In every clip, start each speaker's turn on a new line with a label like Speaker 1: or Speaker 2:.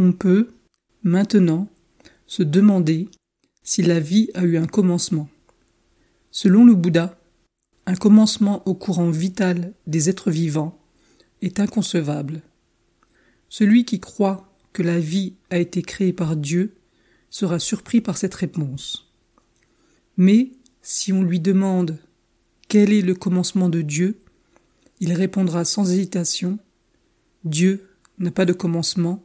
Speaker 1: On peut, maintenant, se demander si la vie a eu un commencement. Selon le Bouddha, un commencement au courant vital des êtres vivants est inconcevable. Celui qui croit que la vie a été créée par Dieu sera surpris par cette réponse. Mais si on lui demande quel est le commencement de Dieu, il répondra sans hésitation Dieu n'a pas de commencement,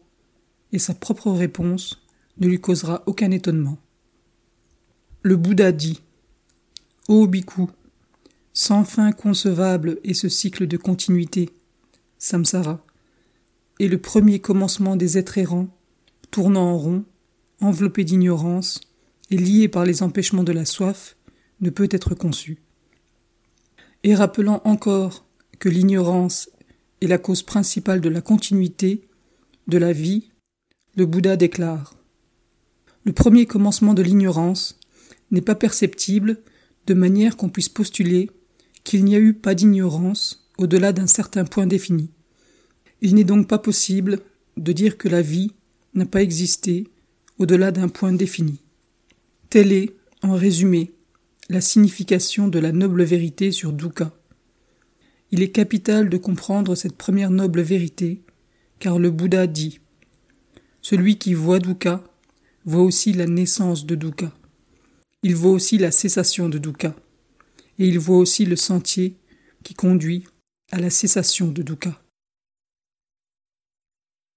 Speaker 1: et sa propre réponse ne lui causera aucun étonnement. Le Bouddha dit Ô Bhikkhu, sans fin concevable est ce cycle de continuité, samsara, et le premier commencement des êtres errants, tournant en rond, enveloppé d'ignorance et lié par les empêchements de la soif, ne peut être conçu. Et rappelant encore que l'ignorance est la cause principale de la continuité, de la vie, le Bouddha déclare Le premier commencement de l'ignorance n'est pas perceptible de manière qu'on puisse postuler qu'il n'y a eu pas d'ignorance au-delà d'un certain point défini. Il n'est donc pas possible de dire que la vie n'a pas existé au-delà d'un point défini. Telle est, en résumé, la signification de la noble vérité sur Dukkha. Il est capital de comprendre cette première noble vérité, car le Bouddha dit Celui qui voit Dukkha voit aussi la naissance de Dukkha. Il voit aussi la cessation de Dukkha. Et il voit aussi le sentier qui conduit à la cessation de Dukkha.